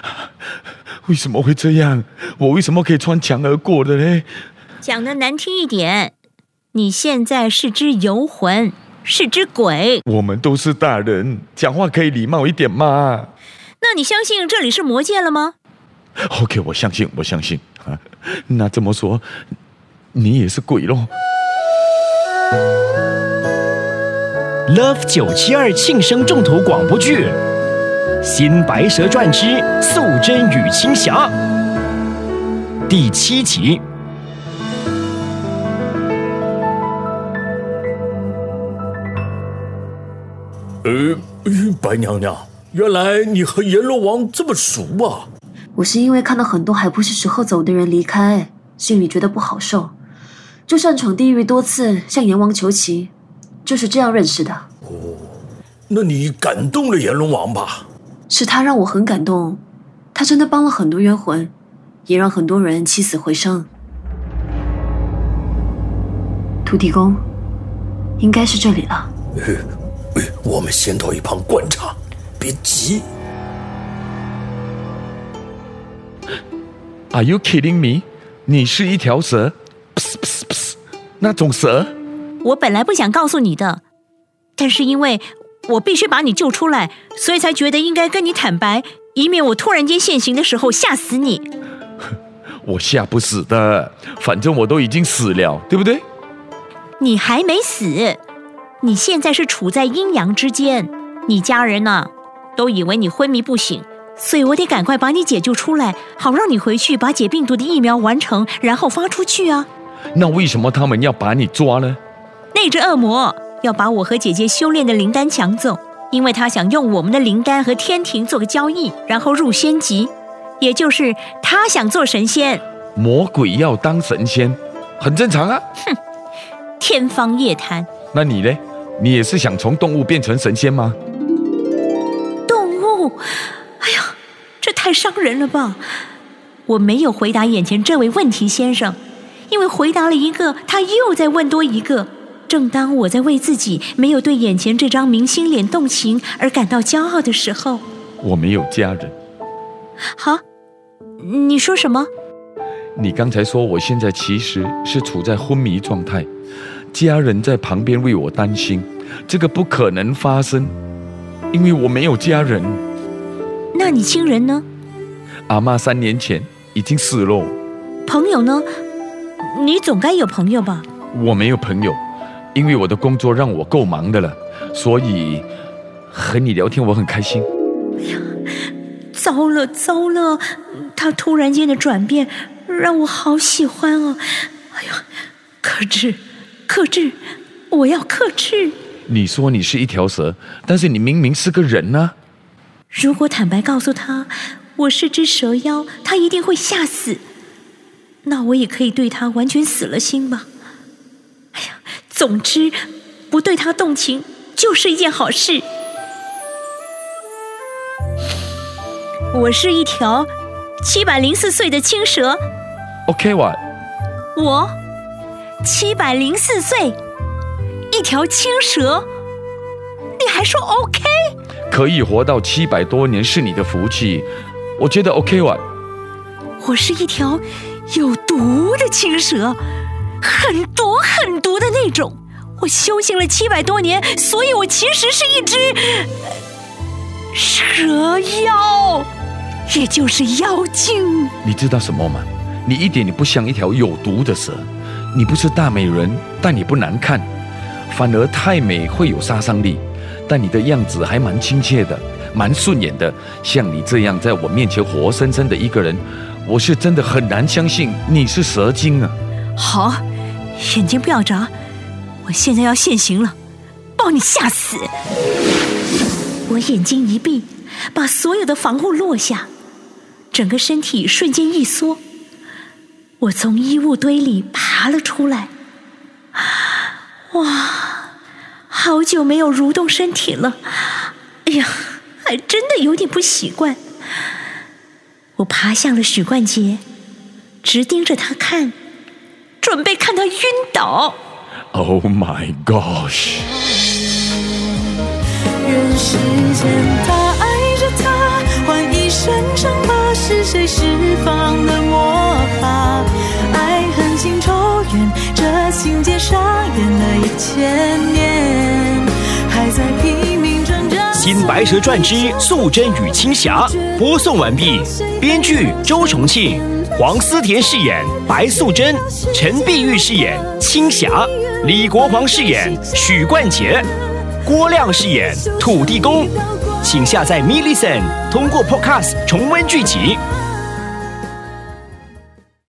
为什么会这样？我为什么可以穿墙而过的呢？讲的难听一点，你现在是只游魂，是只鬼。我们都是大人，讲话可以礼貌一点嘛。那你相信这里是魔界了吗？OK，我相信，我相信啊。那这么说，你也是鬼喽？Love 九七二庆生重头广播剧《新白蛇传之素贞与青霞》第七集。呃，白娘娘，原来你和阎罗王这么熟啊！我是因为看到很多还不是时候走的人离开，心里觉得不好受，就擅闯地狱多次，向阎王求情，就是这样认识的。哦那你感动了阎罗王吧？是他让我很感动，他真的帮了很多冤魂，也让很多人起死回生。土地公，应该是这里了。我们先到一旁观察，别急。Are you kidding me？你是一条蛇，噗噗噗那种蛇。我本来不想告诉你的，但是因为我必须把你救出来，所以才觉得应该跟你坦白，以免我突然间现形的时候吓死你。我吓不死的，反正我都已经死了，对不对？你还没死，你现在是处在阴阳之间，你家人呢、都以为你昏迷不醒，所以我得赶快把你解救出来，好让你回去把解病毒的疫苗完成，然后发出去啊。那为什么他们要把你抓呢？那只恶魔要把我和姐姐修炼的灵丹抢走，因为他想用我们的灵丹和天庭做个交易，然后入仙籍，也就是他想做神仙。魔鬼要当神仙，很正常啊。哼天方夜谭，那你呢？你也是想从动物变成神仙吗？动物，哎呀，这太伤人了吧！我没有回答眼前这位问题先生，因为回答了一个，他又在问多一个。正当我在为自己没有对眼前这张明星脸动情而感到骄傲的时候，我没有家人。好，你说什么？你刚才说我现在其实是处在昏迷状态，家人在旁边为我担心，这个不可能发生，因为我没有家人。那你亲人呢？阿妈三年前已经死了，朋友呢？你总该有朋友吧？我没有朋友，因为我的工作让我够忙的了，所以和你聊天我很开心。糟了糟了，他突然间的转变让我好喜欢哦！哎呀，克制，克制，我要克制。你说你是一条蛇，但是你明明是个人呢、如果坦白告诉他我是只蛇妖，他一定会吓死。那我也可以对他完全死了心吧。总之不对他动情就是一件好事。我是一条七百零四岁的青蛇，OK 哇，我七百零四岁，一条青蛇，你还说 OK？可以活到七百多年是你的福气，我觉得 OK 哇。我是一条有毒的青蛇，很毒很毒的那种。我修行了七百多年，所以我其实是一只呃蛇妖，也就是妖精。你知道什么吗？你一点也不像一条有毒的蛇，你不是大美人，但也不难看，反而太美会有杀伤力。但你的样子还蛮亲切的，蛮顺眼的。像你这样在我面前活生生的一个人，我是真的很难相信你是蛇精啊！好，眼睛不要眨，我现在要现形了，把你吓死！我眼睛一闭，把所有的防护落下，整个身体瞬间一缩，我从衣物堆里爬了出来。哇，好久没有蠕动身体了，哎呀，还真的有点不习惯。我爬向了许冠杰，直盯着他看，准备看他晕倒。oh my gosh。人世间，他爱着他，换一身伤疤，是谁释放的魔法？爱恨情仇缘，这情节上演了一切。《白蛇传之素贞与青霞》播送完毕，编剧周重庆，黄思甜饰演白素贞，陈碧玉饰演青霞，李国煌饰演许冠杰，郭亮饰演土地公。请下载 m i l l i c e n 通过 Podcast 重温剧集。